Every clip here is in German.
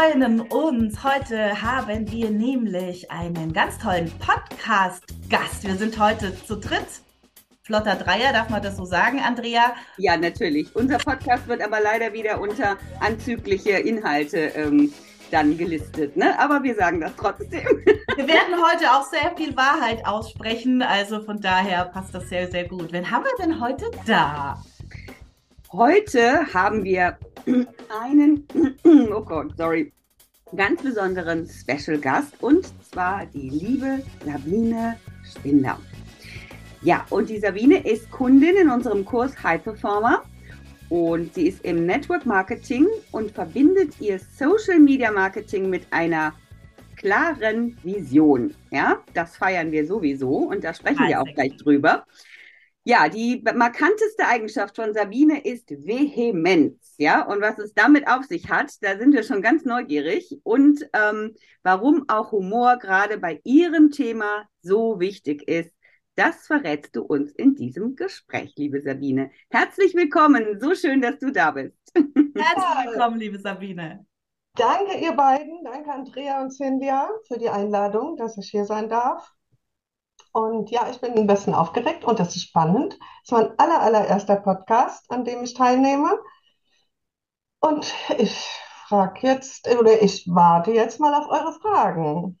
Freuen uns. Heute haben wir nämlich einen ganz tollen Podcast-Gast. Wir sind heute zu dritt. Flotter Dreier, darf man das so sagen, Andrea? Ja, natürlich. Unser Podcast wird aber leider wieder unter anzügliche Inhalte ähm, dann gelistet. Ne? Aber wir sagen das trotzdem. Wir werden heute auch sehr viel Wahrheit aussprechen. Also von daher passt das sehr, sehr gut. Wen haben wir denn heute da? Heute haben wir einen, oh Gott, sorry, ganz besonderen Special Gast und zwar die liebe Sabine Spinder. Ja, und die Sabine ist Kundin in unserem Kurs High Performer und sie ist im Network Marketing und verbindet ihr Social Media Marketing mit einer klaren Vision. Ja, das feiern wir sowieso und da sprechen wir auch gleich drüber. Ja, die markanteste Eigenschaft von Sabine ist Vehemenz. Ja, und was es damit auf sich hat, da sind wir schon ganz neugierig. Und ähm, warum auch Humor gerade bei ihrem Thema so wichtig ist, das verrätst du uns in diesem Gespräch, liebe Sabine. Herzlich willkommen. So schön, dass du da bist. Herzlich willkommen, liebe Sabine. Danke, ihr beiden. Danke, Andrea und Cynthia, für die Einladung, dass ich hier sein darf. Und ja, ich bin ein bisschen aufgeregt und das ist spannend. Es ist mein aller, allererster Podcast, an dem ich teilnehme. Und ich frage jetzt, oder ich warte jetzt mal auf eure Fragen.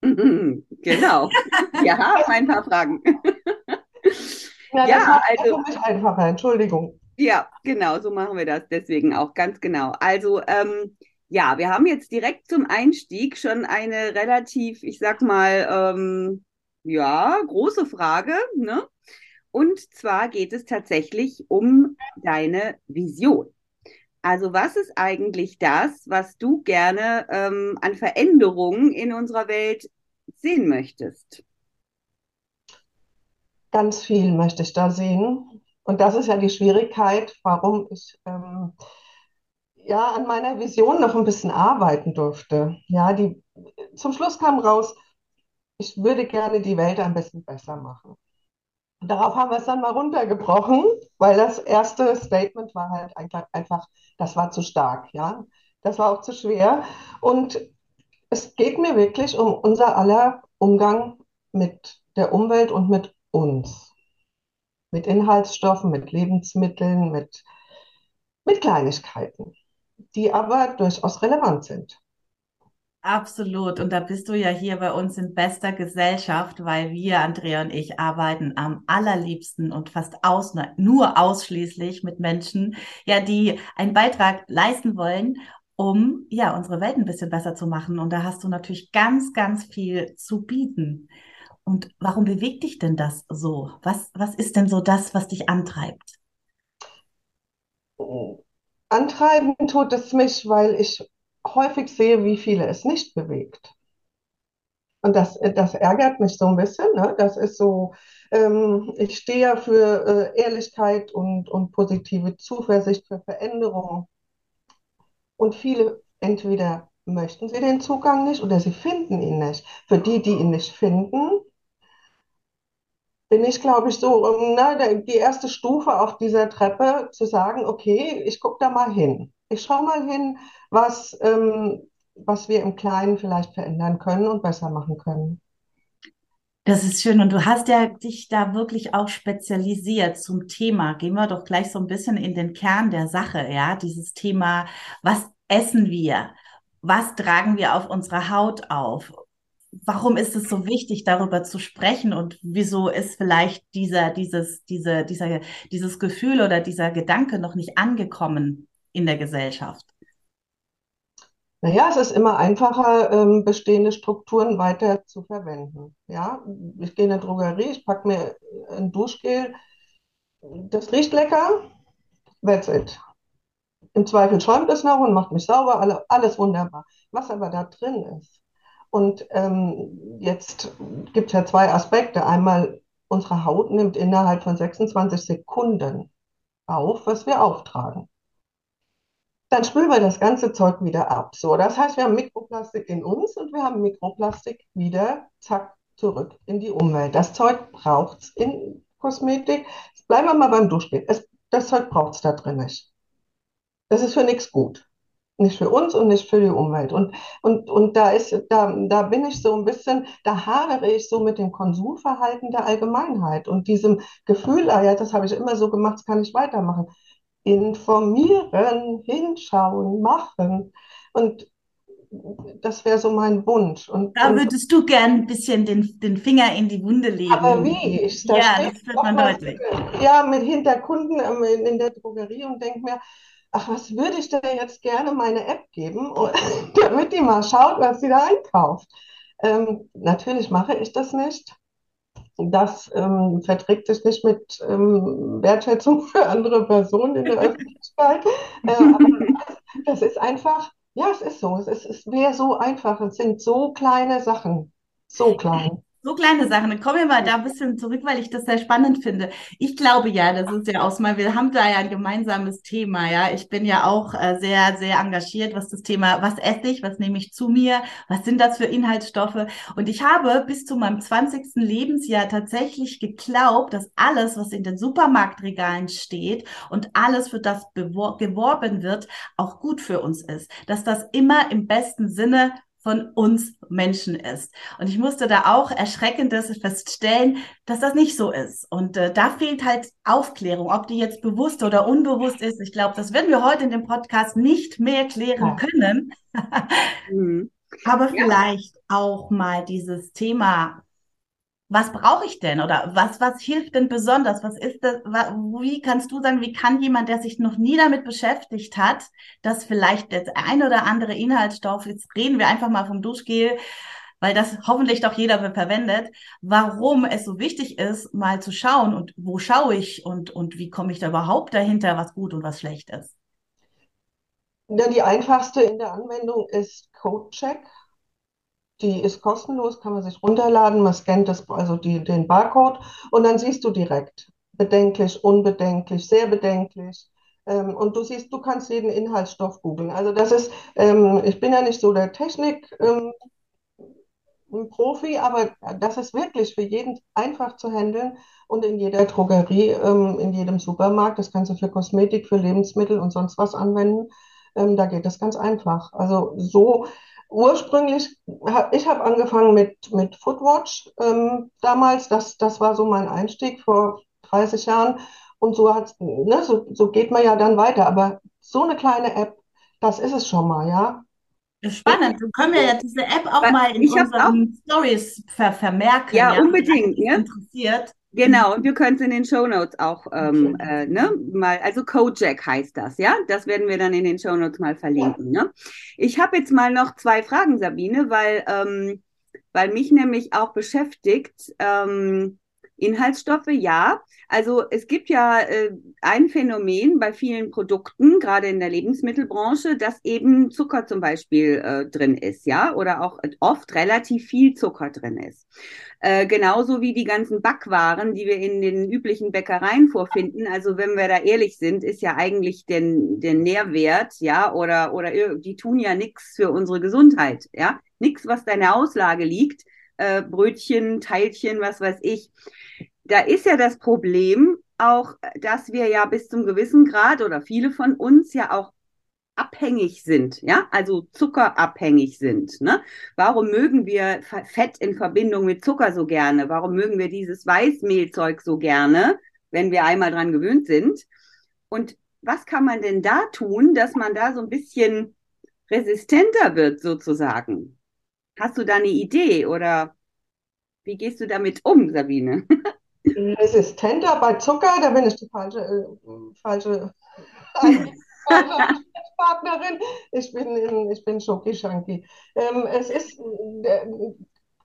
Genau. Wir haben ein paar Fragen. Ja, das ja, also für mich einfacher, Entschuldigung. Ja, genau, so machen wir das deswegen auch ganz genau. Also, ähm, ja, wir haben jetzt direkt zum Einstieg schon eine relativ, ich sag mal, ähm, ja, große Frage. Ne? Und zwar geht es tatsächlich um deine Vision. Also was ist eigentlich das, was du gerne ähm, an Veränderungen in unserer Welt sehen möchtest? Ganz viel möchte ich da sehen. Und das ist ja die Schwierigkeit, warum ich ähm, ja an meiner Vision noch ein bisschen arbeiten durfte. Ja, die zum Schluss kam raus, ich würde gerne die Welt ein bisschen besser machen. Darauf haben wir es dann mal runtergebrochen, weil das erste Statement war halt einfach, das war zu stark, ja. Das war auch zu schwer. Und es geht mir wirklich um unser aller Umgang mit der Umwelt und mit uns. Mit Inhaltsstoffen, mit Lebensmitteln, mit, mit Kleinigkeiten, die aber durchaus relevant sind. Absolut. Und da bist du ja hier bei uns in bester Gesellschaft, weil wir, Andrea und ich, arbeiten am allerliebsten und fast aus, nur ausschließlich mit Menschen, ja, die einen Beitrag leisten wollen, um, ja, unsere Welt ein bisschen besser zu machen. Und da hast du natürlich ganz, ganz viel zu bieten. Und warum bewegt dich denn das so? Was, was ist denn so das, was dich antreibt? Antreiben tut es mich, weil ich häufig sehe, wie viele es nicht bewegt. Und das, das ärgert mich so ein bisschen. Ne? Das ist so, ähm, ich stehe ja für äh, Ehrlichkeit und, und positive Zuversicht für Veränderung. Und viele entweder möchten sie den Zugang nicht oder sie finden ihn nicht. Für die, die ihn nicht finden, bin ich, glaube ich, so, ähm, na, die erste Stufe auf dieser Treppe zu sagen, okay, ich gucke da mal hin. Ich schaue mal hin, was, ähm, was wir im Kleinen vielleicht verändern können und besser machen können. Das ist schön. Und du hast ja dich da wirklich auch spezialisiert zum Thema. Gehen wir doch gleich so ein bisschen in den Kern der Sache, ja. Dieses Thema, was essen wir? Was tragen wir auf unserer Haut auf? Warum ist es so wichtig, darüber zu sprechen? Und wieso ist vielleicht dieser, dieses, diese, dieser, dieses Gefühl oder dieser Gedanke noch nicht angekommen in der Gesellschaft? Naja, es ist immer einfacher, ähm, bestehende Strukturen weiter zu verwenden. Ja, ich gehe in eine Drogerie, ich packe mir ein Duschgel, das riecht lecker, that's it. Im Zweifel schäumt es noch und macht mich sauber, alle, alles wunderbar. Was aber da drin ist. Und ähm, jetzt gibt es ja zwei Aspekte. Einmal, unsere Haut nimmt innerhalb von 26 Sekunden auf, was wir auftragen dann spülen wir das ganze Zeug wieder ab. So, das heißt, wir haben Mikroplastik in uns und wir haben Mikroplastik wieder, zack, zurück in die Umwelt. Das Zeug braucht es in Kosmetik. Bleiben wir mal beim Duschgel. Es, das Zeug braucht es da drin nicht. Das ist für nichts gut. Nicht für uns und nicht für die Umwelt. Und, und, und da ist, da, da bin ich so ein bisschen, da hadere ich so mit dem Konsumverhalten der Allgemeinheit und diesem Gefühl, ah ja, das habe ich immer so gemacht, das kann ich weitermachen informieren, hinschauen, machen. Und das wäre so mein Wunsch. Und, da würdest du gern ein bisschen den, den Finger in die Wunde legen. Aber wie? Ich, da ja, das wird man deutlich. Ja, mit hinter Kunden ähm, in der Drogerie und denke mir, ach, was würde ich da jetzt gerne meine App geben, damit die mal schaut, was sie da einkauft. Ähm, natürlich mache ich das nicht das ähm, verträgt sich nicht mit ähm, Wertschätzung für andere Personen in der Öffentlichkeit. Äh, aber das, das, ist einfach, ja, es ist so. Es, ist, es wäre so einfach. Es sind so kleine Sachen. So klein. So kleine Sachen. Dann kommen wir mal da ein bisschen zurück, weil ich das sehr spannend finde. Ich glaube ja, das ist ja auch mal, wir haben da ja ein gemeinsames Thema, ja. Ich bin ja auch äh, sehr, sehr engagiert, was das Thema, was esse ich, was nehme ich zu mir, was sind das für Inhaltsstoffe? Und ich habe bis zu meinem 20. Lebensjahr tatsächlich geglaubt, dass alles, was in den Supermarktregalen steht und alles, für das geworben wird, auch gut für uns ist. Dass das immer im besten Sinne von uns Menschen ist. Und ich musste da auch erschreckendes feststellen, dass das nicht so ist. Und äh, da fehlt halt Aufklärung, ob die jetzt bewusst oder unbewusst ist. Ich glaube, das werden wir heute in dem Podcast nicht mehr klären können. mhm. Aber vielleicht ja. auch mal dieses Thema was brauche ich denn oder was, was hilft denn besonders? Was ist das, wie kannst du sagen, wie kann jemand, der sich noch nie damit beschäftigt hat, dass vielleicht der ein oder andere Inhaltsstoff, jetzt reden wir einfach mal vom Duschgel, weil das hoffentlich doch jeder verwendet, warum es so wichtig ist, mal zu schauen und wo schaue ich und, und wie komme ich da überhaupt dahinter, was gut und was schlecht ist? Ja, die einfachste in der Anwendung ist CodeCheck. Die ist kostenlos, kann man sich runterladen. Man scannt das, also die, den Barcode und dann siehst du direkt bedenklich, unbedenklich, sehr bedenklich. Ähm, und du siehst, du kannst jeden Inhaltsstoff googeln. Also das ist, ähm, ich bin ja nicht so der Technik. Ähm, Profi, aber das ist wirklich für jeden einfach zu handeln und in jeder Drogerie, ähm, in jedem Supermarkt, das kannst du für Kosmetik, für Lebensmittel und sonst was anwenden. Ähm, da geht das ganz einfach. Also so ursprünglich, ich habe angefangen mit, mit Footwatch ähm, damals, das, das war so mein Einstieg vor 30 Jahren und so, hat, ne, so, so geht man ja dann weiter, aber so eine kleine App, das ist es schon mal, ja. Spannend, dann können wir ja diese App auch mal in unseren Stories ver vermerken. Ja, ja unbedingt. Ja. Interessiert. Genau, und wir können es in den Show Notes auch ähm, äh, ne, mal, also Kojak heißt das, ja? Das werden wir dann in den Show Notes mal verlinken. Ne? Ich habe jetzt mal noch zwei Fragen, Sabine, weil, ähm, weil mich nämlich auch beschäftigt, ähm, Inhaltsstoffe, ja. Also es gibt ja äh, ein Phänomen bei vielen Produkten, gerade in der Lebensmittelbranche, dass eben Zucker zum Beispiel äh, drin ist, ja, oder auch oft relativ viel Zucker drin ist. Äh, genauso wie die ganzen Backwaren, die wir in den üblichen Bäckereien vorfinden. Also wenn wir da ehrlich sind, ist ja eigentlich den, der Nährwert, ja, oder, oder die tun ja nichts für unsere Gesundheit, ja. Nichts, was da in der Auslage liegt, äh, Brötchen, Teilchen, was weiß ich. Da ist ja das Problem auch, dass wir ja bis zum gewissen Grad oder viele von uns ja auch abhängig sind, ja, also zuckerabhängig sind. Ne? Warum mögen wir Fett in Verbindung mit Zucker so gerne? Warum mögen wir dieses Weißmehlzeug so gerne, wenn wir einmal dran gewöhnt sind? Und was kann man denn da tun, dass man da so ein bisschen resistenter wird, sozusagen? Hast du da eine Idee oder wie gehst du damit um, Sabine? Resistenter bei Zucker, da bin ich die falsche, äh, falsche Partnerin. Ich bin, in, ich bin Schoki-Shanky. Ähm, es ist, äh,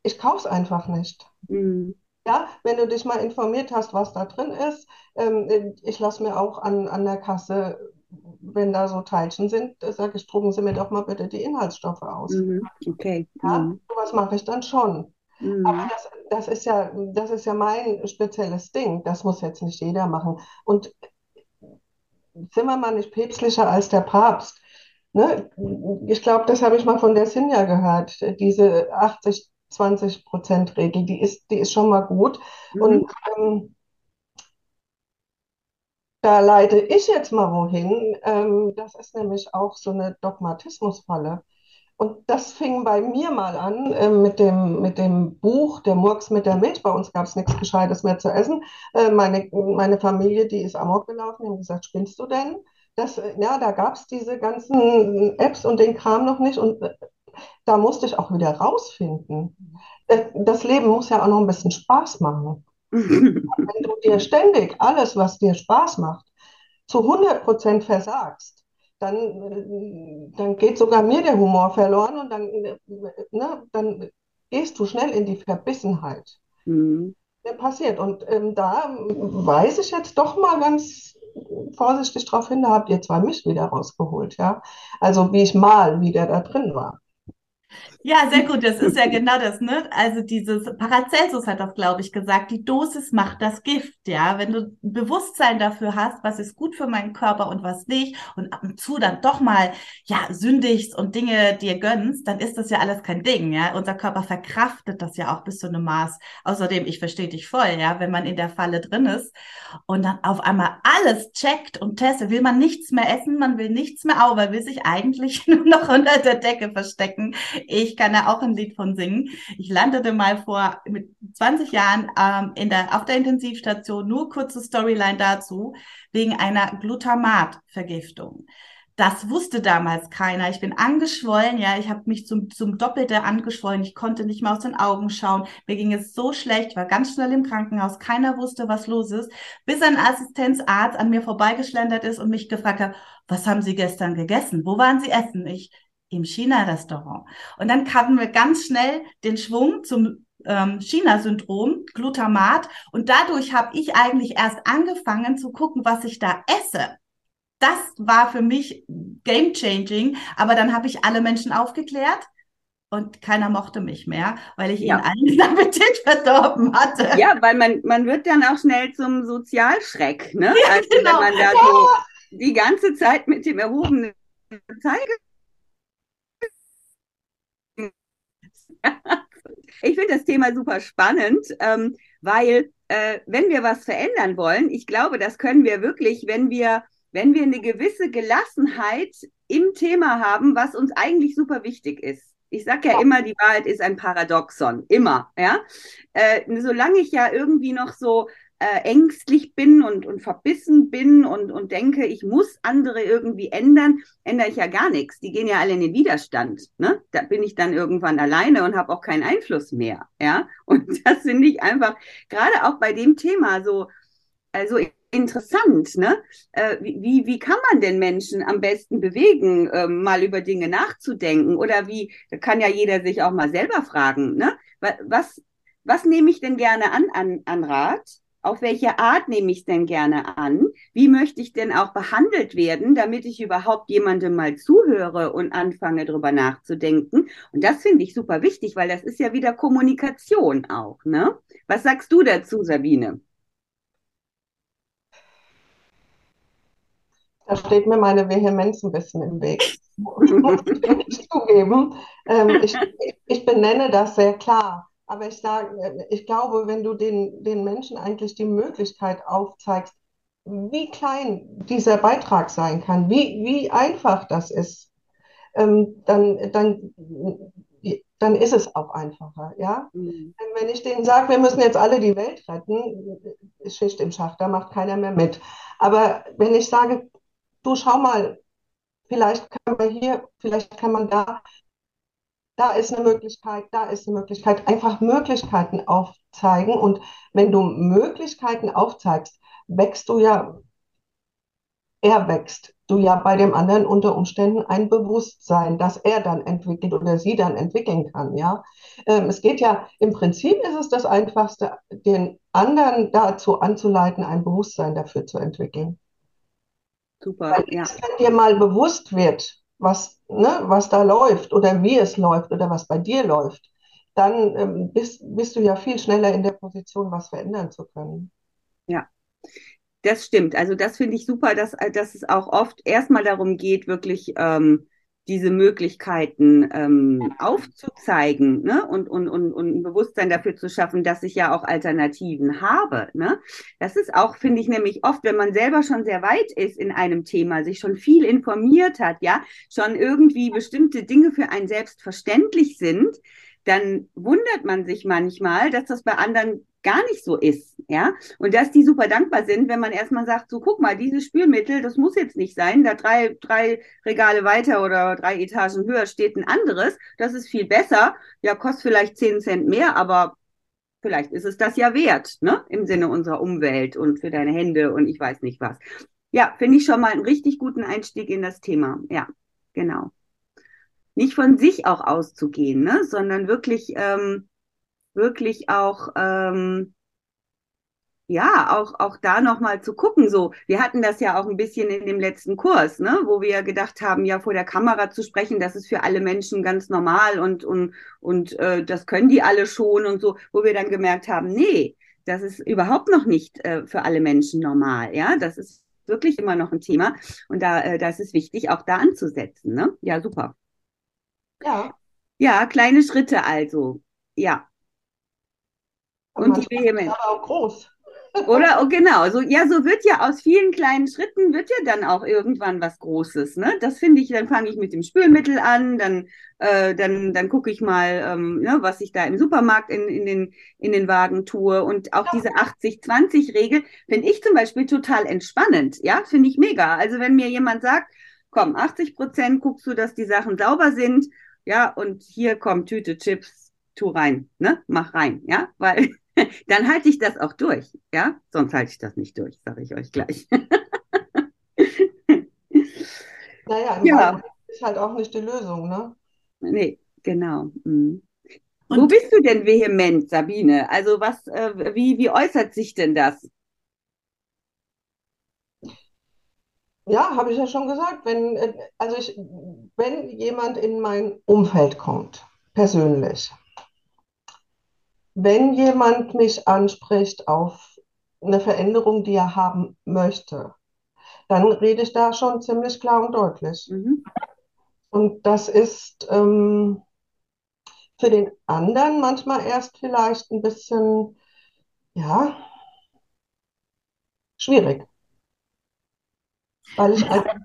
ich kaufe es einfach nicht. Mhm. Ja, wenn du dich mal informiert hast, was da drin ist, ähm, ich lasse mir auch an, an der Kasse, wenn da so Teilchen sind, sage ich, drucken Sie mir doch mal bitte die Inhaltsstoffe aus. Mhm. Okay. Ja, mhm. sowas mache ich dann schon. Mhm. Aber das, das ist ja, das ist ja mein spezielles Ding. Das muss jetzt nicht jeder machen. Und sind wir mal nicht päpstlicher als der Papst? Ne? Ich glaube, das habe ich mal von der Sinja gehört. Diese 80-20-Prozent-Regel, die ist, die ist schon mal gut. Mhm. Und ähm, da leite ich jetzt mal wohin. Ähm, das ist nämlich auch so eine Dogmatismusfalle. Und das fing bei mir mal an äh, mit dem, mit dem Buch Der Murks mit der Milch. Bei uns gab es nichts Gescheites mehr zu essen. Äh, meine, meine Familie, die ist amok gelaufen, die haben gesagt, spinnst du denn? Das, ja, da gab es diese ganzen Apps und den Kram noch nicht. Und äh, da musste ich auch wieder rausfinden. Äh, das Leben muss ja auch noch ein bisschen Spaß machen. Wenn du dir ständig alles, was dir Spaß macht, zu 100 Prozent versagst, dann, äh, dann geht sogar mir der Humor verloren und dann, äh, ne, dann gehst du schnell in die Verbissenheit. Mhm. Der passiert. Und ähm, da weise ich jetzt doch mal ganz vorsichtig darauf hin, da habt ihr zwar mich wieder rausgeholt, ja. Also wie ich mal wieder da drin war. Ja, sehr gut. Das ist ja genau das, ne? Also dieses Paracelsus hat das, glaube ich, gesagt, die Dosis macht das Gift, ja. Wenn du Bewusstsein dafür hast, was ist gut für meinen Körper und was nicht und ab und zu dann doch mal, ja, sündigst und Dinge dir gönnst, dann ist das ja alles kein Ding, ja. Unser Körper verkraftet das ja auch bis zu einem Maß. Außerdem, ich verstehe dich voll, ja, wenn man in der Falle drin ist und dann auf einmal alles checkt und testet, will man nichts mehr essen, man will nichts mehr, aber will sich eigentlich nur noch unter der Decke verstecken. Ich kann da auch ein Lied von singen. Ich landete mal vor mit 20 Jahren ähm, in der, auf der Intensivstation, nur kurze Storyline dazu, wegen einer Glutamatvergiftung. Das wusste damals keiner. Ich bin angeschwollen, ja, ich habe mich zum, zum Doppelte angeschwollen. Ich konnte nicht mehr aus den Augen schauen. Mir ging es so schlecht, war ganz schnell im Krankenhaus. Keiner wusste, was los ist, bis ein Assistenzarzt an mir vorbeigeschlendert ist und mich gefragt hat, was haben Sie gestern gegessen? Wo waren Sie essen? Ich, im China-Restaurant. Und dann hatten wir ganz schnell den Schwung zum ähm, China-Syndrom, Glutamat. Und dadurch habe ich eigentlich erst angefangen zu gucken, was ich da esse. Das war für mich game-changing. Aber dann habe ich alle Menschen aufgeklärt und keiner mochte mich mehr, weil ich ja. ihnen allen Appetit verdorben hatte. Ja, weil man, man wird dann auch schnell zum Sozialschreck, ne? Ja, also genau. wenn man da so die ganze Zeit mit dem erhobenen Zeigefinger ich finde das Thema super spannend, ähm, weil äh, wenn wir was verändern wollen, ich glaube, das können wir wirklich, wenn wir, wenn wir eine gewisse Gelassenheit im Thema haben, was uns eigentlich super wichtig ist. Ich sage ja, immer, die Wahrheit ist ein Paradoxon, immer, ja. Äh, solange ich ja irgendwie noch so äh, ängstlich bin und, und verbissen bin und, und denke, ich muss andere irgendwie ändern, ändere ich ja gar nichts. Die gehen ja alle in den Widerstand. Ne? Da bin ich dann irgendwann alleine und habe auch keinen Einfluss mehr. Ja, und das finde ich einfach gerade auch bei dem Thema so also interessant, ne? Äh, wie, wie kann man denn Menschen am besten bewegen, äh, mal über Dinge nachzudenken? Oder wie, kann ja jeder sich auch mal selber fragen, ne? Was, was nehme ich denn gerne an, an, an Rat? Auf welche Art nehme ich es denn gerne an? Wie möchte ich denn auch behandelt werden, damit ich überhaupt jemandem mal zuhöre und anfange drüber nachzudenken? Und das finde ich super wichtig, weil das ist ja wieder Kommunikation auch, ne? Was sagst du dazu, Sabine? Da steht mir meine Vehemenz ein bisschen im Weg. ich zugeben. Ähm, ich, ich benenne das sehr klar. Aber ich sage, ich glaube, wenn du den, den Menschen eigentlich die Möglichkeit aufzeigst, wie klein dieser Beitrag sein kann, wie, wie einfach das ist, ähm, dann, dann, dann ist es auch einfacher. Ja? Mhm. Wenn ich denen sage, wir müssen jetzt alle die Welt retten, ist Schicht im Schacht, da macht keiner mehr mit. Aber wenn ich sage, du schau mal, vielleicht kann man hier, vielleicht kann man da, da ist eine Möglichkeit, da ist eine Möglichkeit, einfach Möglichkeiten aufzeigen. Und wenn du Möglichkeiten aufzeigst, wächst du ja, er wächst du ja bei dem anderen unter Umständen ein Bewusstsein, das er dann entwickelt oder sie dann entwickeln kann, ja. Ähm, es geht ja, im Prinzip ist es das Einfachste, den anderen dazu anzuleiten, ein Bewusstsein dafür zu entwickeln. Super, Weil, ja. Wenn dir mal bewusst wird, was, ne, was da läuft oder wie es läuft oder was bei dir läuft, dann ähm, bist, bist du ja viel schneller in der Position, was verändern zu können. Ja, das stimmt. Also das finde ich super, dass, dass es auch oft erstmal darum geht, wirklich ähm, diese Möglichkeiten ähm, aufzuzeigen ne? und, und, und, und ein Bewusstsein dafür zu schaffen, dass ich ja auch Alternativen habe. Ne? Das ist auch, finde ich, nämlich oft, wenn man selber schon sehr weit ist in einem Thema, sich schon viel informiert hat, ja, schon irgendwie bestimmte Dinge für einen selbstverständlich sind, dann wundert man sich manchmal, dass das bei anderen gar nicht so ist, ja, und dass die super dankbar sind, wenn man erstmal sagt, so guck mal, dieses Spülmittel, das muss jetzt nicht sein, da drei, drei Regale weiter oder drei Etagen höher steht ein anderes, das ist viel besser, ja, kostet vielleicht zehn Cent mehr, aber vielleicht ist es das ja wert, ne, im Sinne unserer Umwelt und für deine Hände und ich weiß nicht was. Ja, finde ich schon mal einen richtig guten Einstieg in das Thema, ja, genau. Nicht von sich auch auszugehen, ne, sondern wirklich, ähm, wirklich auch, ähm, ja, auch, auch da nochmal zu gucken. So, wir hatten das ja auch ein bisschen in dem letzten Kurs, ne, wo wir gedacht haben, ja, vor der Kamera zu sprechen, das ist für alle Menschen ganz normal und, und, und äh, das können die alle schon und so, wo wir dann gemerkt haben, nee, das ist überhaupt noch nicht äh, für alle Menschen normal. Ja, das ist wirklich immer noch ein Thema. Und da, äh, da ist es wichtig, auch da anzusetzen. Ne? Ja, super. Ja. Ja, kleine Schritte also. Ja. Und, und die Vehemenz. Aber auch groß. Oder oh, genau, so ja, so wird ja aus vielen kleinen Schritten wird ja dann auch irgendwann was Großes. Ne? Das finde ich, dann fange ich mit dem Spülmittel an, dann äh, dann dann gucke ich mal, ähm, ne, was ich da im Supermarkt in, in den in den Wagen tue und auch diese 80-20-Regel finde ich zum Beispiel total entspannend. Ja, finde ich mega. Also wenn mir jemand sagt, komm, 80 Prozent guckst du, dass die Sachen sauber sind, ja, und hier kommt Tüte Chips, tu rein, ne, mach rein, ja, weil dann halte ich das auch durch, ja? Sonst halte ich das nicht durch, sage ich euch gleich. naja, ja. ist halt auch nicht die Lösung, ne? Nee, genau. Mhm. Wo bist du denn vehement, Sabine? Also was, äh, wie, wie äußert sich denn das? Ja, habe ich ja schon gesagt, wenn, äh, also ich, wenn jemand in mein Umfeld kommt, persönlich, wenn jemand mich anspricht auf eine Veränderung, die er haben möchte, dann rede ich da schon ziemlich klar und deutlich. Mhm. Und das ist ähm, für den anderen manchmal erst vielleicht ein bisschen, ja, schwierig. Weil ich einfach,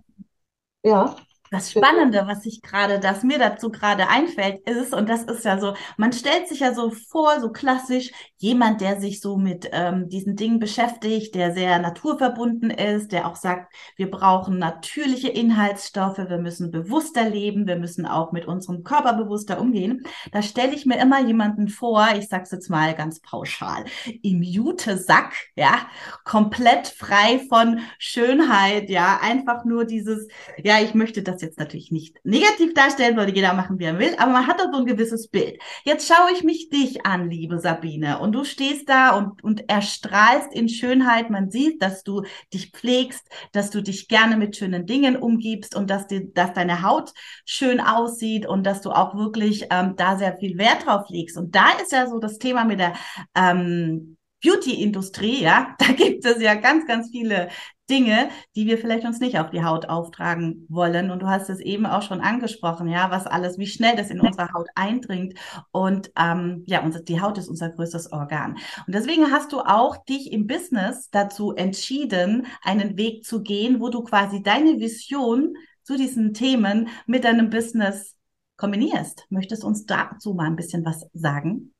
ja. Das Spannende, was sich gerade, das mir dazu gerade einfällt, ist, und das ist ja so, man stellt sich ja so vor, so klassisch, jemand, der sich so mit ähm, diesen Dingen beschäftigt, der sehr naturverbunden ist, der auch sagt, wir brauchen natürliche Inhaltsstoffe, wir müssen bewusster leben, wir müssen auch mit unserem Körper bewusster umgehen. Da stelle ich mir immer jemanden vor, ich sag's jetzt mal ganz pauschal, im Jute-Sack, ja, komplett frei von Schönheit, ja, einfach nur dieses, ja, ich möchte das das jetzt natürlich nicht negativ darstellen, weil jeder machen, wie er will, aber man hat da so ein gewisses Bild. Jetzt schaue ich mich dich an, liebe Sabine, und du stehst da und, und erstrahlst in Schönheit. Man sieht, dass du dich pflegst, dass du dich gerne mit schönen Dingen umgibst und dass, die, dass deine Haut schön aussieht und dass du auch wirklich ähm, da sehr viel Wert drauf legst. Und da ist ja so das Thema mit der ähm, Beauty-Industrie, ja, da gibt es ja ganz, ganz viele Dinge, die wir vielleicht uns nicht auf die Haut auftragen wollen. Und du hast es eben auch schon angesprochen, ja, was alles, wie schnell das in unsere Haut eindringt. Und ähm, ja, unser, die Haut ist unser größtes Organ. Und deswegen hast du auch dich im Business dazu entschieden, einen Weg zu gehen, wo du quasi deine Vision zu diesen Themen mit deinem Business kombinierst. Möchtest du uns dazu mal ein bisschen was sagen?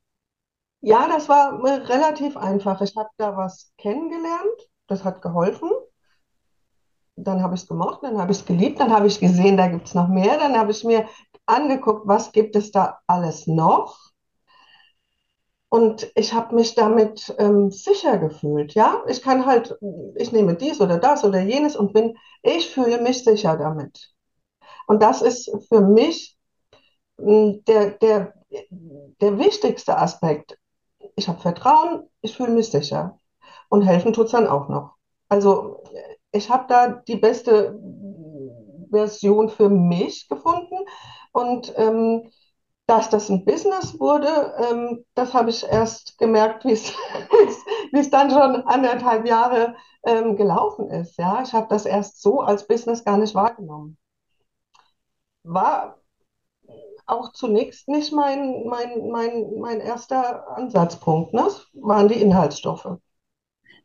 Ja, das war relativ einfach. Ich habe da was kennengelernt, das hat geholfen. Dann habe ich es gemocht, dann habe ich es geliebt, dann habe ich gesehen, da gibt es noch mehr. Dann habe ich mir angeguckt, was gibt es da alles noch. Und ich habe mich damit ähm, sicher gefühlt. Ja, ich kann halt, ich nehme dies oder das oder jenes und bin, ich fühle mich sicher damit. Und das ist für mich hm, der, der, der wichtigste Aspekt ich habe Vertrauen, ich fühle mich sicher. Und helfen tut es dann auch noch. Also ich habe da die beste Version für mich gefunden. Und ähm, dass das ein Business wurde, ähm, das habe ich erst gemerkt, wie es dann schon anderthalb Jahre ähm, gelaufen ist. Ja, ich habe das erst so als Business gar nicht wahrgenommen. War auch zunächst nicht mein, mein, mein, mein erster Ansatzpunkt. Ne? Das waren die Inhaltsstoffe.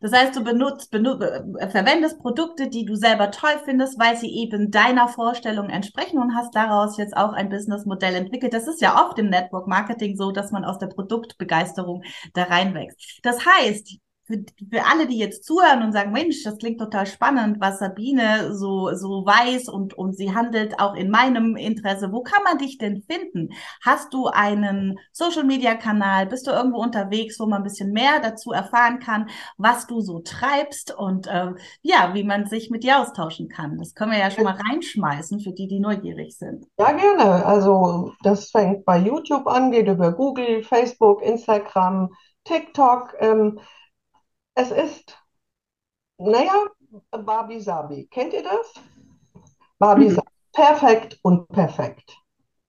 Das heißt, du benutzt, benutzt, äh, verwendest Produkte, die du selber toll findest, weil sie eben deiner Vorstellung entsprechen und hast daraus jetzt auch ein Businessmodell entwickelt. Das ist ja oft im Network Marketing so, dass man aus der Produktbegeisterung da reinwächst. Das heißt, für, für alle, die jetzt zuhören und sagen, Mensch, das klingt total spannend, was Sabine so, so weiß und, und sie handelt auch in meinem Interesse. Wo kann man dich denn finden? Hast du einen Social Media Kanal? Bist du irgendwo unterwegs, wo man ein bisschen mehr dazu erfahren kann, was du so treibst und äh, ja, wie man sich mit dir austauschen kann? Das können wir ja schon mal reinschmeißen für die, die neugierig sind. Ja, gerne. Also das fängt bei YouTube an, geht über Google, Facebook, Instagram, TikTok. Ähm, es ist, naja, Barbie Sabi. Kennt ihr das? Barbie Sabi. Perfekt und perfekt.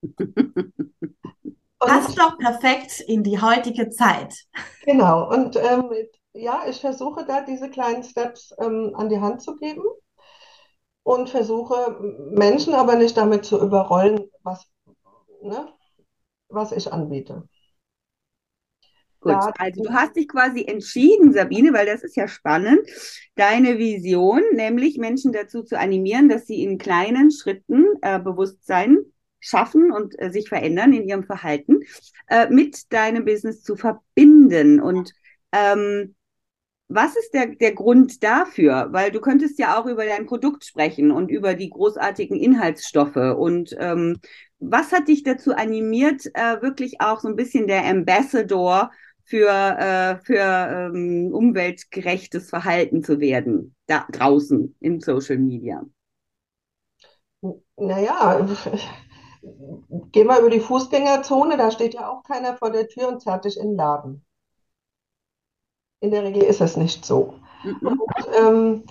Passt doch perfekt in die heutige Zeit. Genau. Und ähm, ja, ich versuche da diese kleinen Steps ähm, an die Hand zu geben und versuche Menschen aber nicht damit zu überrollen, was, ne, was ich anbiete. Gut, also du hast dich quasi entschieden, Sabine, weil das ist ja spannend, deine Vision, nämlich Menschen dazu zu animieren, dass sie in kleinen Schritten äh, Bewusstsein schaffen und äh, sich verändern in ihrem Verhalten, äh, mit deinem Business zu verbinden. Und ähm, was ist der, der Grund dafür? Weil du könntest ja auch über dein Produkt sprechen und über die großartigen Inhaltsstoffe. Und ähm, was hat dich dazu animiert, äh, wirklich auch so ein bisschen der Ambassador für, äh, für ähm, umweltgerechtes Verhalten zu werden, da draußen in Social Media? Naja, geh mal über die Fußgängerzone, da steht ja auch keiner vor der Tür und zerrt dich in den Laden. In der Regel ist es nicht so. Mhm. Und, ähm,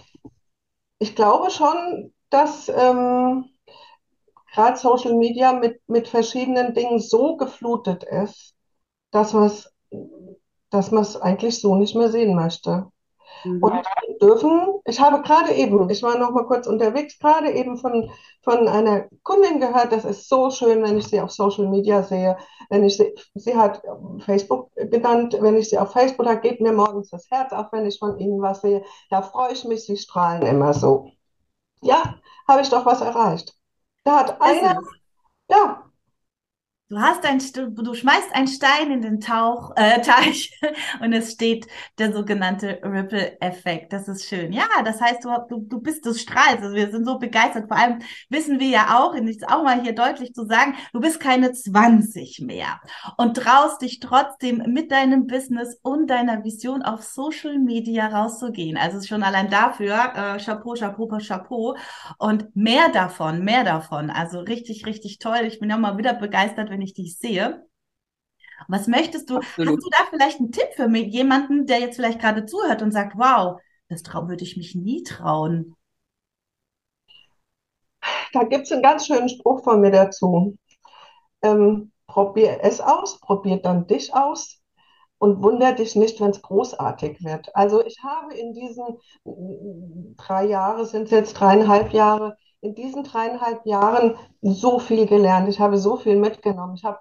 ich glaube schon, dass ähm, gerade Social Media mit, mit verschiedenen Dingen so geflutet ist, dass man es dass man es eigentlich so nicht mehr sehen möchte. Mhm. Und dürfen, ich habe gerade eben, ich war noch mal kurz unterwegs, gerade eben von, von einer Kundin gehört, das ist so schön, wenn ich sie auf Social Media sehe, wenn ich sie, sie hat Facebook genannt, wenn ich sie auf Facebook, da geht mir morgens das Herz auf, wenn ich von ihnen was sehe, da freue ich mich, sie strahlen immer so. Ja, habe ich doch was erreicht. Da hat einer, ja, Du hast ein, du schmeißt einen Stein in den Tauch, äh, Teich und es steht der sogenannte Ripple-Effekt. Das ist schön. Ja, das heißt, du, du, bist, du strahlst. Also wir sind so begeistert. Vor allem wissen wir ja auch, und jetzt auch mal hier deutlich zu sagen, du bist keine 20 mehr und traust dich trotzdem mit deinem Business und deiner Vision auf Social Media rauszugehen. Also schon allein dafür, äh, Chapeau, Chapeau, Chapeau. Und mehr davon, mehr davon. Also richtig, richtig toll. Ich bin auch mal wieder begeistert, wenn ich dich sehe. Was möchtest du? Absolut. Hast du da vielleicht einen Tipp für mich, jemanden, der jetzt vielleicht gerade zuhört und sagt, wow, das trauen würde ich mich nie trauen? Da gibt es einen ganz schönen Spruch von mir dazu. Ähm, probier es aus, probier dann dich aus und wundere dich nicht, wenn es großartig wird. Also ich habe in diesen drei Jahre, sind es jetzt dreieinhalb Jahre, in diesen dreieinhalb Jahren so viel gelernt. Ich habe so viel mitgenommen. Ich habe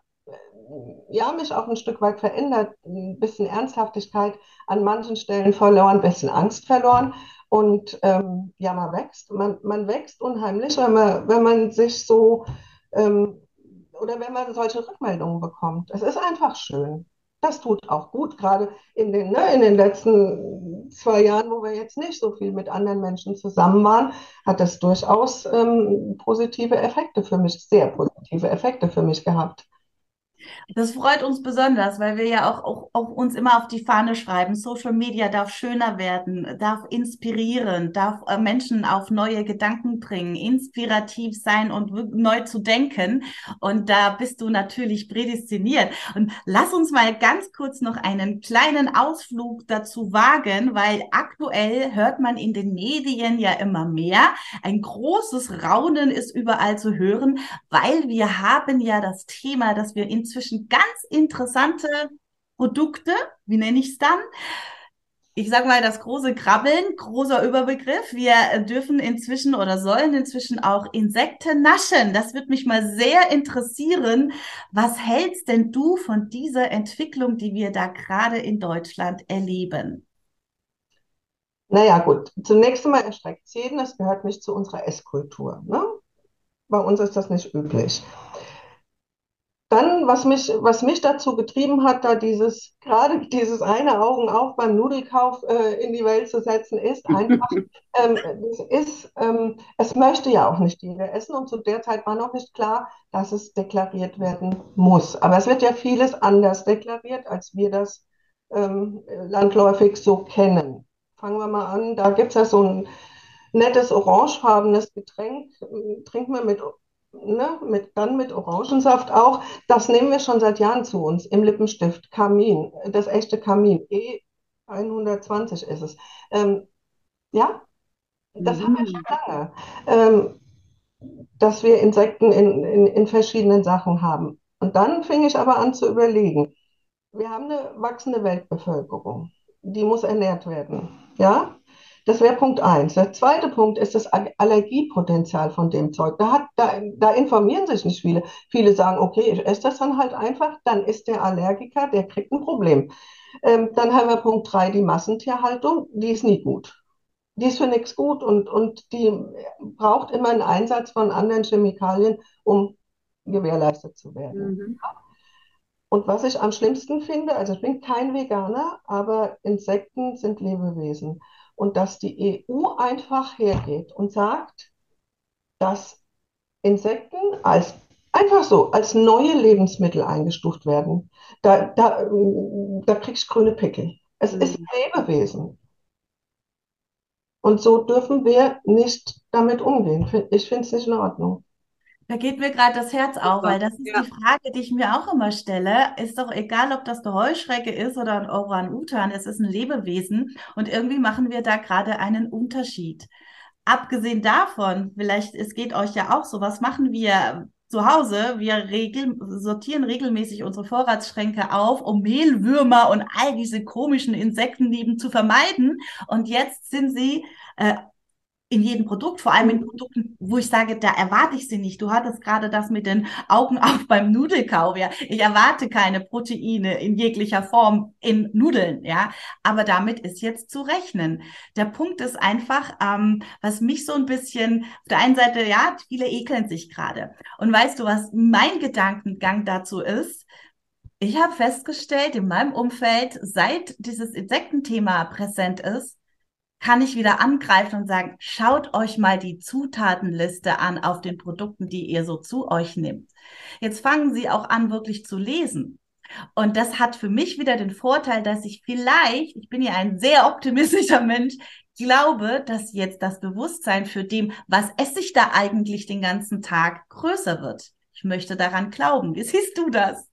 ja, mich auch ein Stück weit verändert, ein bisschen Ernsthaftigkeit an manchen Stellen verloren, ein bisschen Angst verloren. Und ähm, ja, man wächst. Man, man wächst unheimlich, wenn man, wenn man sich so ähm, oder wenn man solche Rückmeldungen bekommt. Es ist einfach schön. Das tut auch gut, gerade in den, ne, in den letzten zwei Jahren, wo wir jetzt nicht so viel mit anderen Menschen zusammen waren, hat das durchaus ähm, positive Effekte für mich, sehr positive Effekte für mich gehabt. Das freut uns besonders, weil wir ja auch, auch, auch, uns immer auf die Fahne schreiben. Social Media darf schöner werden, darf inspirieren, darf äh, Menschen auf neue Gedanken bringen, inspirativ sein und neu zu denken. Und da bist du natürlich prädestiniert. Und lass uns mal ganz kurz noch einen kleinen Ausflug dazu wagen, weil aktuell hört man in den Medien ja immer mehr. Ein großes Raunen ist überall zu hören, weil wir haben ja das Thema, dass wir inzwischen inzwischen ganz interessante Produkte, wie nenne ich es dann? Ich sage mal das große Krabbeln, großer Überbegriff. Wir dürfen inzwischen oder sollen inzwischen auch Insekten naschen. Das wird mich mal sehr interessieren. Was hältst denn du von dieser Entwicklung, die wir da gerade in Deutschland erleben? Naja, gut. Zunächst einmal erschreckt es jeden, das gehört nicht zu unserer Esskultur. Ne? Bei uns ist das nicht üblich. Dann, was mich, was mich dazu getrieben hat, da dieses, gerade dieses eine Augen auf beim Nudelkauf äh, in die Welt zu setzen, ist einfach, ähm, das ist, ähm, es möchte ja auch nicht jeder essen und zu der Zeit war noch nicht klar, dass es deklariert werden muss. Aber es wird ja vieles anders deklariert, als wir das ähm, landläufig so kennen. Fangen wir mal an, da gibt es ja so ein nettes orangefarbenes Getränk, trinken wir mit ne, mit, dann mit Orangensaft auch. Das nehmen wir schon seit Jahren zu uns im Lippenstift. Kamin, das echte Kamin. E120 ist es. Ähm, ja, das mhm. haben wir schon lange. Ähm, dass wir Insekten in, in, in verschiedenen Sachen haben. Und dann fing ich aber an zu überlegen, wir haben eine wachsende Weltbevölkerung, die muss ernährt werden. Ja, das wäre Punkt eins. Der zweite Punkt ist das Allergiepotenzial von dem Zeug. Da, hat, da, da informieren sich nicht viele. Viele sagen, okay, ich esse das dann halt einfach, dann ist der Allergiker, der kriegt ein Problem. Ähm, dann haben wir Punkt drei, die Massentierhaltung, die ist nie gut. Die ist für nichts gut und, und die braucht immer einen Einsatz von anderen Chemikalien, um gewährleistet zu werden. Mhm. Und was ich am schlimmsten finde, also ich bin kein Veganer, aber Insekten sind Lebewesen und dass die EU einfach hergeht und sagt, dass Insekten als einfach so als neue Lebensmittel eingestuft werden. Da, da, da kriegst du grüne Pickel. Es mhm. ist ein Lebewesen. Und so dürfen wir nicht damit umgehen. Ich finde es nicht in Ordnung. Da geht mir gerade das Herz auf, weil das ist ja. die Frage, die ich mir auch immer stelle. Ist doch egal, ob das eine Heuschrecke ist oder ein Orang-Utan, es ist ein Lebewesen und irgendwie machen wir da gerade einen Unterschied. Abgesehen davon, vielleicht, es geht euch ja auch so, was machen wir zu Hause? Wir regel, sortieren regelmäßig unsere Vorratsschränke auf, um Mehlwürmer und all diese komischen Insektenleben zu vermeiden. Und jetzt sind sie äh, in jedem Produkt, vor allem in mhm. Produkten, wo ich sage, da erwarte ich sie nicht. Du hattest gerade das mit den Augen auf beim Nudelkauf, ja. Ich erwarte keine Proteine in jeglicher Form in Nudeln, ja. Aber damit ist jetzt zu rechnen. Der Punkt ist einfach, ähm, was mich so ein bisschen, auf der einen Seite, ja, viele ekeln sich gerade. Und weißt du, was mein Gedankengang dazu ist? Ich habe festgestellt in meinem Umfeld, seit dieses Insektenthema präsent ist, kann ich wieder angreifen und sagen, schaut euch mal die Zutatenliste an auf den Produkten, die ihr so zu euch nehmt. Jetzt fangen sie auch an, wirklich zu lesen. Und das hat für mich wieder den Vorteil, dass ich vielleicht, ich bin ja ein sehr optimistischer Mensch, glaube, dass jetzt das Bewusstsein für dem, was esse ich da eigentlich den ganzen Tag, größer wird. Ich möchte daran glauben. Wie siehst du das?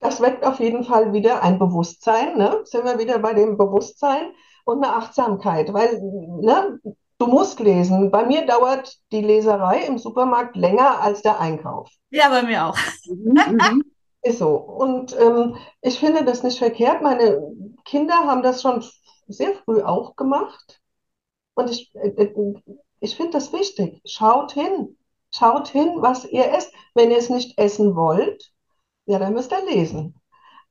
Das weckt auf jeden Fall wieder ein Bewusstsein. Ne? Sind wir wieder bei dem Bewusstsein? Und eine Achtsamkeit, weil ne, du musst lesen. Bei mir dauert die Leserei im Supermarkt länger als der Einkauf. Ja, bei mir auch. Mhm, mhm. Ist so. Und ähm, ich finde das nicht verkehrt. Meine Kinder haben das schon sehr früh auch gemacht. Und ich, äh, äh, ich finde das wichtig. Schaut hin. Schaut hin, was ihr esst. Wenn ihr es nicht essen wollt, ja, dann müsst ihr lesen.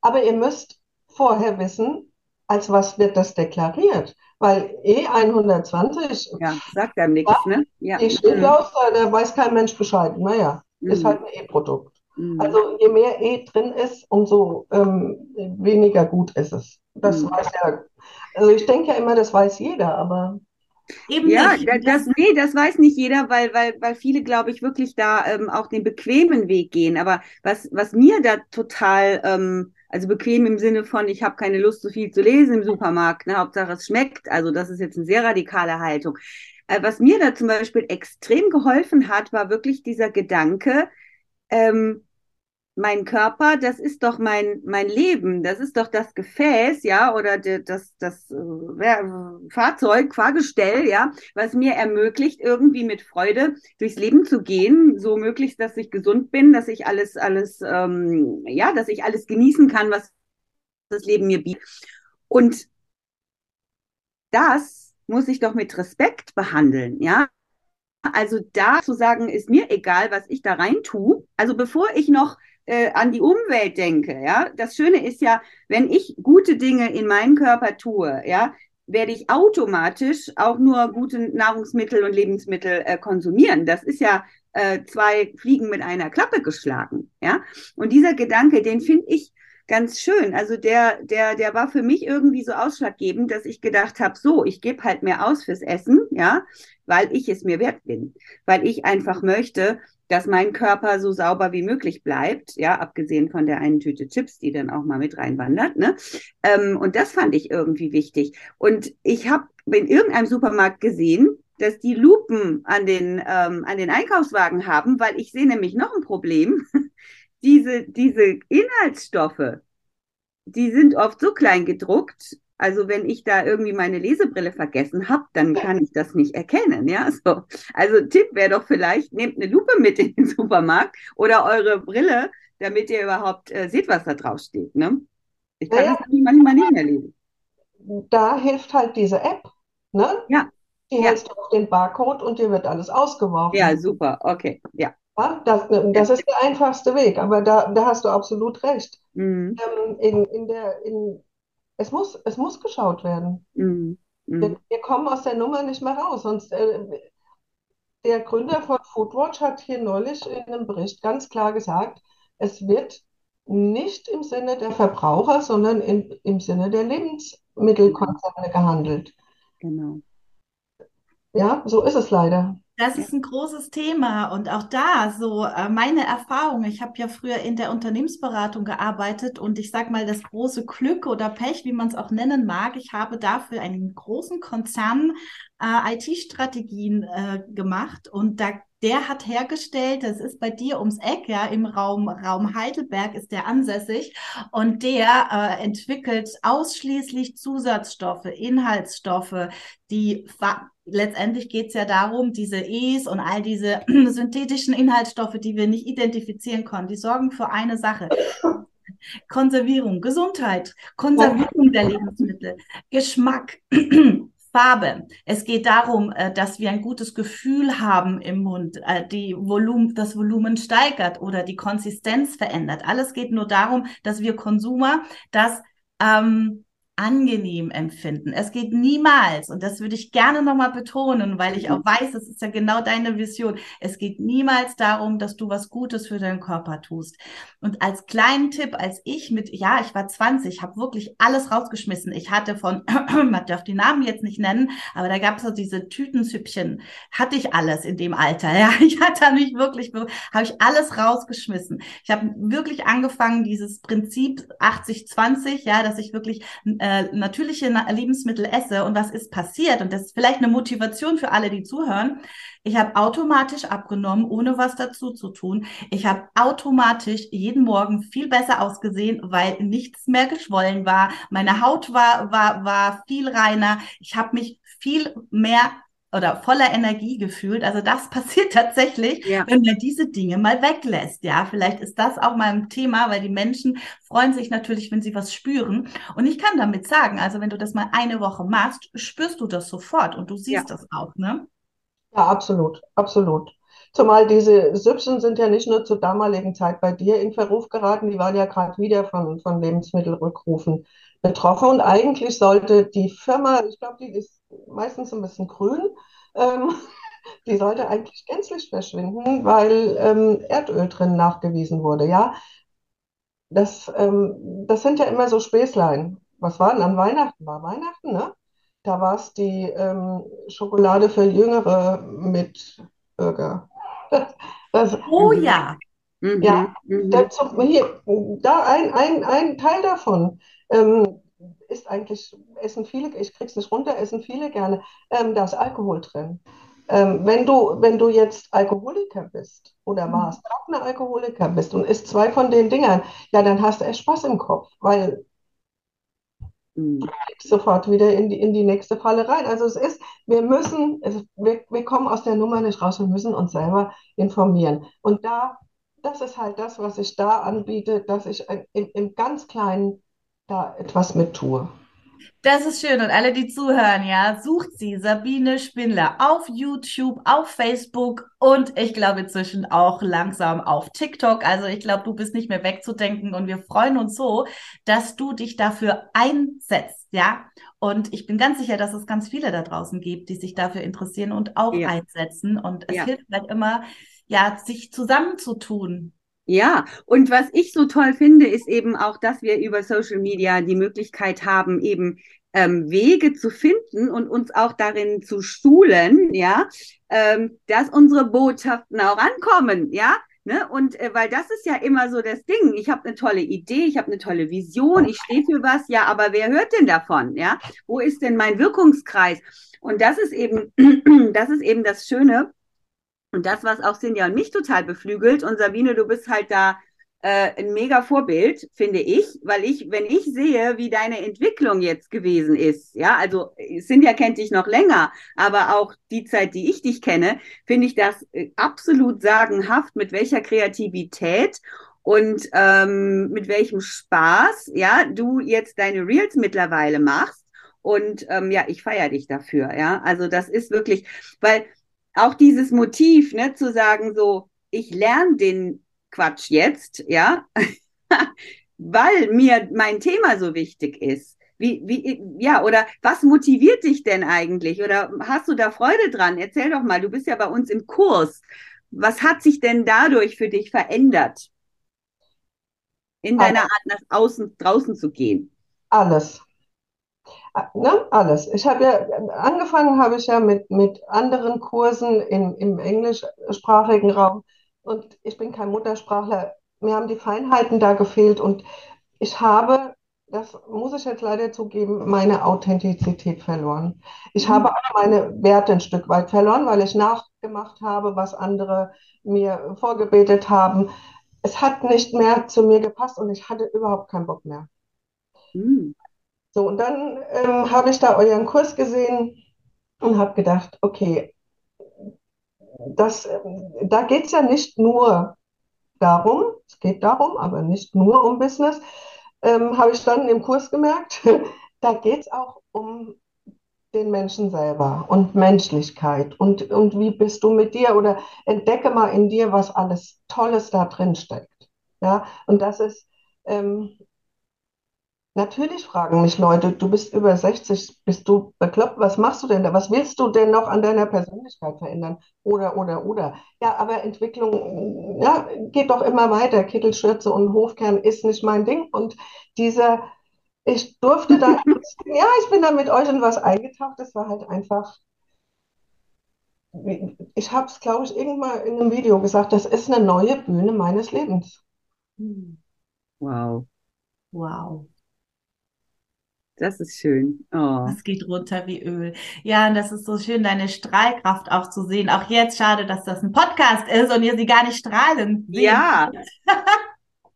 Aber ihr müsst vorher wissen, als was wird das deklariert. Weil E120, Ja, sagt einem nichts, ne? Ja. die steht raus, da weiß kein Mensch Bescheid. Naja, ist Mhm. halt ein E-Produkt. Mhm. Also je mehr E drin ist, umso ähm, weniger gut ist es. Das Mhm. weiß ja, also ich denke ja immer, das weiß jeder, aber Eben Ja, nicht. da- das, nee, das weiß nicht jeder, weil, weil, weil viele, glaube ich, wirklich da ähm, auch den bequemen Weg gehen. Aber was, was mir da total, ähm, also bequem im Sinne von, ich habe keine Lust, so viel zu lesen im Supermarkt, ne, Hauptsache es schmeckt. Also das ist jetzt eine sehr radikale Haltung. Äh, was mir da zum Beispiel extrem geholfen hat, war wirklich dieser Gedanke, ähm, mein Körper, das ist doch mein, mein Leben, das ist doch das Gefäß, ja, oder de, das, das äh, Fahrzeug, Fahrgestell, ja, was mir ermöglicht, irgendwie mit Freude durchs Leben zu gehen, so möglichst, dass ich gesund bin, dass ich alles, alles, ähm, ja, dass ich alles genießen kann, was das Leben mir bietet. Und das muss ich doch mit Respekt behandeln, ja. Also da zu sagen, ist mir egal, was ich da rein tue. Also bevor ich noch äh, an die Umwelt denke, ja, das Schöne ist ja, wenn ich gute Dinge in meinen Körper tue, ja, werde ich automatisch auch nur gute Nahrungsmittel und Lebensmittel äh, konsumieren. Das ist ja äh, zwei Fliegen mit einer Klappe geschlagen, ja. Und dieser Gedanke, den finde ich ganz schön. Also der, der, der war für mich irgendwie so ausschlaggebend, dass ich gedacht habe, so, ich gebe halt mehr aus fürs Essen, ja, weil ich es mir wert bin, weil ich einfach möchte, dass mein Körper so sauber wie möglich bleibt, ja, abgesehen von der einen Tüte Chips, die dann auch mal mit reinwandert, ne? Ähm, und das fand ich irgendwie wichtig. Und ich habe in irgendeinem Supermarkt gesehen, dass die Lupen an den, ähm, an den Einkaufswagen haben, weil ich sehe nämlich noch ein Problem. diese, diese Inhaltsstoffe, die sind oft so klein gedruckt. Also wenn ich da irgendwie meine Lesebrille vergessen habe, dann kann ich das nicht erkennen. Ja, so. Also Tipp wäre doch vielleicht, nehmt eine Lupe mit in den Supermarkt oder eure Brille, damit ihr überhaupt äh, seht, was da drauf steht. Ne? Ich kann Naja. das manchmal nicht mehr lesen. da hilft halt diese App, ne? Ja. Die Ja. hältst du auf den Barcode und dir wird alles ausgeworfen. Ja, super. Okay. Ja. Ja, das, das ist der einfachste Weg, aber da, da hast du absolut recht. Mhm. Ähm, in, in der, in, es muss, es muss geschaut werden. Mhm. Mhm. Wir, wir kommen aus der Nummer nicht mehr raus. Sonst, äh, der Gründer von Foodwatch hat hier neulich in einem Bericht ganz klar gesagt, es wird nicht im Sinne der Verbraucher, sondern in, im Sinne der Lebensmittelkonzerne gehandelt. Genau. Ja, so ist es leider. Das ist ein großes Thema und auch da so äh, meine Erfahrung. Ich habe ja früher in der Unternehmensberatung gearbeitet und ich sag mal das große Glück oder Pech, wie man es auch nennen mag. Ich habe dafür einen großen Konzern äh, IT-Strategien äh, gemacht und da der hat hergestellt, das ist bei dir ums Eck, ja, im Raum, Raum Heidelberg ist der ansässig und der äh, entwickelt ausschließlich Zusatzstoffe, Inhaltsstoffe, die letztendlich geht es ja darum, diese E's und all diese synthetischen Inhaltsstoffe, die wir nicht identifizieren können, die sorgen für eine Sache. Konservierung, Gesundheit, Konservierung der Lebensmittel, Geschmack, Farbe. Es geht darum, äh, dass wir ein gutes Gefühl haben im Mund, äh, die Volumen, das Volumen steigert oder die Konsistenz verändert. Alles geht nur darum, dass wir Konsumer das ähm, angenehm empfinden. Es geht niemals, und das würde ich gerne nochmal betonen, weil ich auch weiß, das ist ja genau deine Vision, es geht niemals darum, dass du was Gutes für deinen Körper tust. Und als kleinen Tipp, als ich mit, ja, ich war 20, habe wirklich alles rausgeschmissen. Ich hatte von, man darf die Namen jetzt nicht nennen, aber da gab es so diese Tütensüppchen, hatte ich alles in dem Alter. Ja, ich hatte mich wirklich, habe ich alles rausgeschmissen. Ich habe wirklich angefangen, dieses Prinzip 80-20, ja, dass ich wirklich äh, natürliche Na- Lebensmittel esse. Und was ist passiert? Und das ist vielleicht eine Motivation für alle, die zuhören. Ich habe automatisch abgenommen, ohne was dazu zu tun. Ich habe automatisch jeden Morgen viel besser ausgesehen, weil nichts mehr geschwollen war. Meine Haut war, war, war viel reiner. Ich habe mich viel mehr oder voller Energie gefühlt. Also das passiert tatsächlich, Ja. wenn man diese Dinge mal weglässt. Ja, vielleicht ist das auch mal ein Thema, weil die Menschen freuen sich natürlich, wenn sie was spüren. Und ich kann damit sagen, also wenn du das mal eine Woche machst, spürst du das sofort und du siehst das auch, ne? Ja, absolut, absolut. Zumal diese Süppchen sind ja nicht nur zur damaligen Zeit bei dir in Verruf geraten, die waren ja gerade wieder von, von Lebensmittelrückrufen betroffen. Und eigentlich sollte die Firma, ich glaube, die ist meistens ein bisschen grün, ähm, die sollte eigentlich gänzlich verschwinden, weil ähm, Erdöl drin nachgewiesen wurde. Ja, das, ähm, das sind ja immer so Späßlein. Was war denn an Weihnachten? War Weihnachten, ne? Da war es die ähm, Schokolade für jüngere Mitbürger. Das, Oh Mhm. ja. Mhm. Ja, Mhm. dazu, hier, da ein, ein, ein Teil davon ähm, ist eigentlich, essen viele, ich krieg's nicht runter, essen viele gerne, ähm, da ist Alkohol drin. Ähm, wenn du, wenn du jetzt Alkoholiker bist oder Mhm. warst, trockener Alkoholiker bist und isst zwei von den Dingern, ja, dann hast du echt Spaß im Kopf, weil Mhm. kriegst sofort wieder in die, in die nächste Falle rein. Also es ist, wir müssen, es, wir, wir kommen aus der Nummer nicht raus, wir müssen uns selber informieren. Und da, das ist halt das, was ich da anbiete, dass ich im, im ganz Kleinen da etwas mit tue. Das ist schön. Und alle, die zuhören, ja, sucht sie, Sabine Spindler, auf YouTube, auf Facebook und ich glaube inzwischen auch langsam auf TikTok. Also ich glaube, du bist nicht mehr wegzudenken und wir freuen uns so, dass du dich dafür einsetzt, ja. Und ich bin ganz sicher, dass es ganz viele da draußen gibt, die sich dafür interessieren und auch Ja. einsetzen. Und es Ja. hilft halt immer, ja, sich zusammenzutun. Ja, und was ich so toll finde, ist eben auch, dass wir über Social Media die Möglichkeit haben, eben ähm, Wege zu finden und uns auch darin zu schulen, ja, ähm, dass unsere Botschaften auch ankommen, ja. Ne? Und äh, weil das ist ja immer so das Ding. Ich habe eine tolle Idee, ich habe eine tolle Vision, ich stehe für was, ja, aber wer hört denn davon? Ja, wo ist denn mein Wirkungskreis? Und das ist eben, das ist eben das Schöne. Und das, was auch Sinja und mich total beflügelt. Und Sabine, du bist halt da äh, ein mega Vorbild, finde ich, weil ich, wenn ich sehe, wie deine Entwicklung jetzt gewesen ist, ja, also Sinja kennt dich noch länger, aber auch die Zeit, die ich dich kenne, finde ich das äh, absolut sagenhaft, mit welcher Kreativität und ähm, mit welchem Spaß, ja, du jetzt deine Reels mittlerweile machst. Und ähm, ja, ich feiere dich dafür, ja. Also das ist wirklich, weil auch dieses Motiv, ne, zu sagen, so, ich lerne den Quatsch jetzt, ja, weil mir mein Thema so wichtig ist. Wie, wie, ja, oder was motiviert dich denn eigentlich? Oder hast du da Freude dran? Erzähl doch mal, du bist ja bei uns im Kurs. Was hat sich denn dadurch für dich verändert? In deiner Art, nach außen, draußen zu gehen? Alles. Ne? Alles. Ich habe ja, angefangen habe ich ja mit, mit anderen Kursen in, im englischsprachigen Raum und ich bin kein Muttersprachler. Mir haben die Feinheiten da gefehlt und ich habe, das muss ich jetzt leider zugeben, meine Authentizität verloren. Ich habe auch meine Werte ein Stück weit verloren, weil ich nachgemacht habe, was andere mir vorgebetet haben. Es hat nicht mehr zu mir gepasst und ich hatte überhaupt keinen Bock mehr. Hm. So, und dann ähm, habe ich da euren Kurs gesehen und habe gedacht, okay, das, ähm, da geht es ja nicht nur darum, es geht darum, aber nicht nur um Business, ähm, habe ich dann im Kurs gemerkt, da geht es auch um den Menschen selber und Menschlichkeit und, und wie bist du mit dir oder entdecke mal in dir, was alles Tolles da drin steckt. Ja, und das ist, ähm, Natürlich fragen mich Leute, du bist über 60, bist du bekloppt, was machst du denn da? Was willst du denn noch an deiner Persönlichkeit verändern? Oder, oder, oder. Ja, aber Entwicklung, ja, geht doch immer weiter. Kittelschürze und Hofkern ist nicht mein Ding. Und dieser, ich durfte da, ja, ich bin da mit euch in was eingetaucht. Das war halt einfach, ich habe es, glaube ich, irgendwann in einem Video gesagt, das ist eine neue Bühne meines Lebens. Wow. Wow. Das ist schön. Oh. Das geht runter wie Öl. Ja, und das ist so schön, deine Strahlkraft auch zu sehen. Auch jetzt schade, dass das ein Podcast ist und ihr sie gar nicht strahlen sehen. Ja.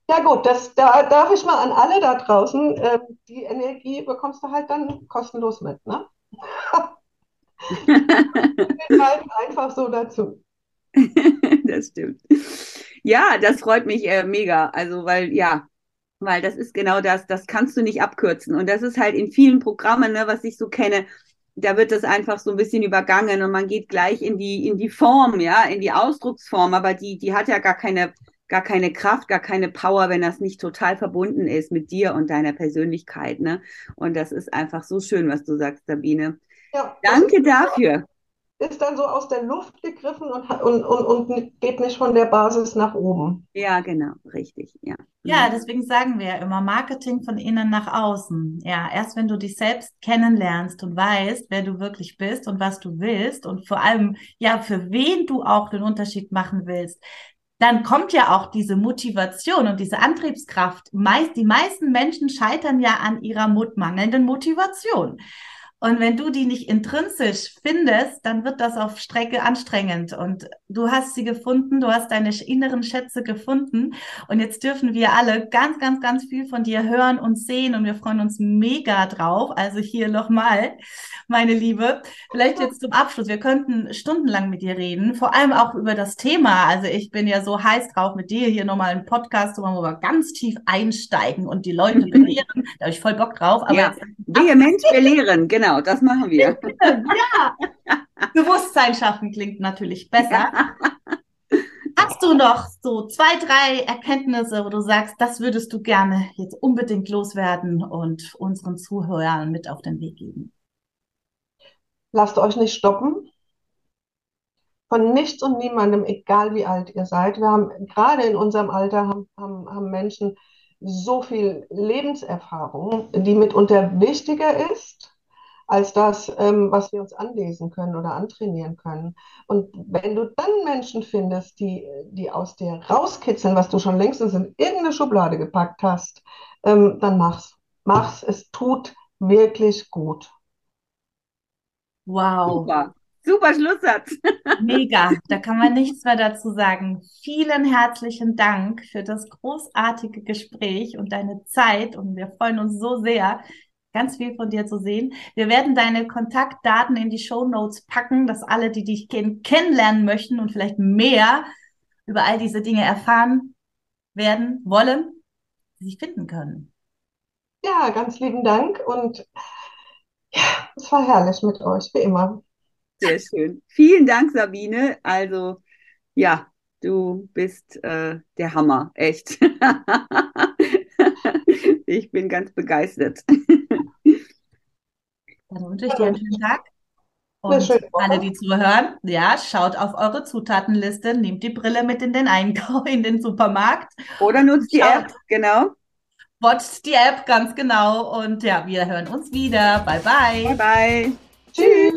Ja gut, das, da darf ich mal an alle da draußen, äh, die Energie bekommst du halt dann kostenlos mit, ne? halt einfach so dazu. das stimmt. Ja, das freut mich äh, mega. Also, weil, ja, weil das ist genau das, das kannst du nicht abkürzen. Und das ist halt in vielen Programmen, ne, was ich so kenne, da wird das einfach so ein bisschen übergangen und man geht gleich in die, in die Form, ja, in die Ausdrucksform, aber die, die hat ja gar keine, gar keine Kraft, gar keine Power, wenn das nicht total verbunden ist mit dir und deiner Persönlichkeit, ne? Und das ist einfach so schön, was du sagst, Sabine. Ja, Danke dafür ist dann so aus der Luft gegriffen und, und, und, und geht nicht von der Basis nach oben. Ja, genau, richtig, ja. Ja, deswegen sagen wir ja immer Marketing von innen nach außen. Ja, erst wenn du dich selbst kennenlernst und weißt, wer du wirklich bist und was du willst und vor allem, ja, für wen du auch den Unterschied machen willst, dann kommt ja auch diese Motivation und diese Antriebskraft. Meist, die meisten Menschen scheitern ja an ihrer mangelnden Motivation. Und wenn du die nicht intrinsisch findest, dann wird das auf Strecke anstrengend. Und du hast sie gefunden, du hast deine inneren Schätze gefunden. Und jetzt dürfen wir alle ganz, ganz, ganz viel von dir hören und sehen. Und wir freuen uns mega drauf. Also hier nochmal, meine Liebe. Vielleicht jetzt zum Abschluss. Wir könnten stundenlang mit dir reden, vor allem auch über das Thema. Also ich bin ja so heiß drauf, mit dir hier nochmal einen Podcast zu machen, wo wir ganz tief einsteigen und die Leute belehren. Da habe ich voll Bock drauf. Aber ja, vehement belehren, genau. Das machen wir. ja. Bewusstsein schaffen klingt natürlich besser. Hast du noch so zwei, drei Erkenntnisse, wo du sagst, das würdest du gerne jetzt unbedingt loswerden und unseren Zuhörern mit auf den Weg geben? Lasst euch nicht stoppen. Von nichts und niemandem, egal wie alt ihr seid. Wir haben gerade in unserem Alter haben, haben, haben Menschen so viel Lebenserfahrung, die mitunter wichtiger ist als das, ähm, was wir uns anlesen können oder antrainieren können. Und wenn du dann Menschen findest, die, die aus dir rauskitzeln, was du schon längstens in irgendeine Schublade gepackt hast, ähm, dann mach's. Mach's. Es tut wirklich gut. Wow. Super. Super Schlusssatz. Mega, da kann man nichts mehr dazu sagen. Vielen herzlichen Dank für das großartige Gespräch und deine Zeit und wir freuen uns so sehr, ganz viel von dir zu sehen. Wir werden deine Kontaktdaten in die Show Notes packen, dass alle, die dich kenn kennenlernen möchten und vielleicht mehr über all diese Dinge erfahren werden, wollen, sich finden können. Ja, ganz lieben Dank und ja, es war herrlich mit euch, wie immer. Sehr schön. Vielen Dank, Sabine. Also, ja, du bist äh, der Hammer, echt. ich bin ganz begeistert. Dann wünsche ich dir einen schönen Tag. Und alle, die zuhören, ja, schaut auf eure Zutatenliste, nehmt die Brille mit in den Einkauf, in den Supermarkt. Oder nutzt die App, genau. Watcht die App, ganz genau. Und ja, wir hören uns wieder. Bye, bye. Bye, bye. Tschüss.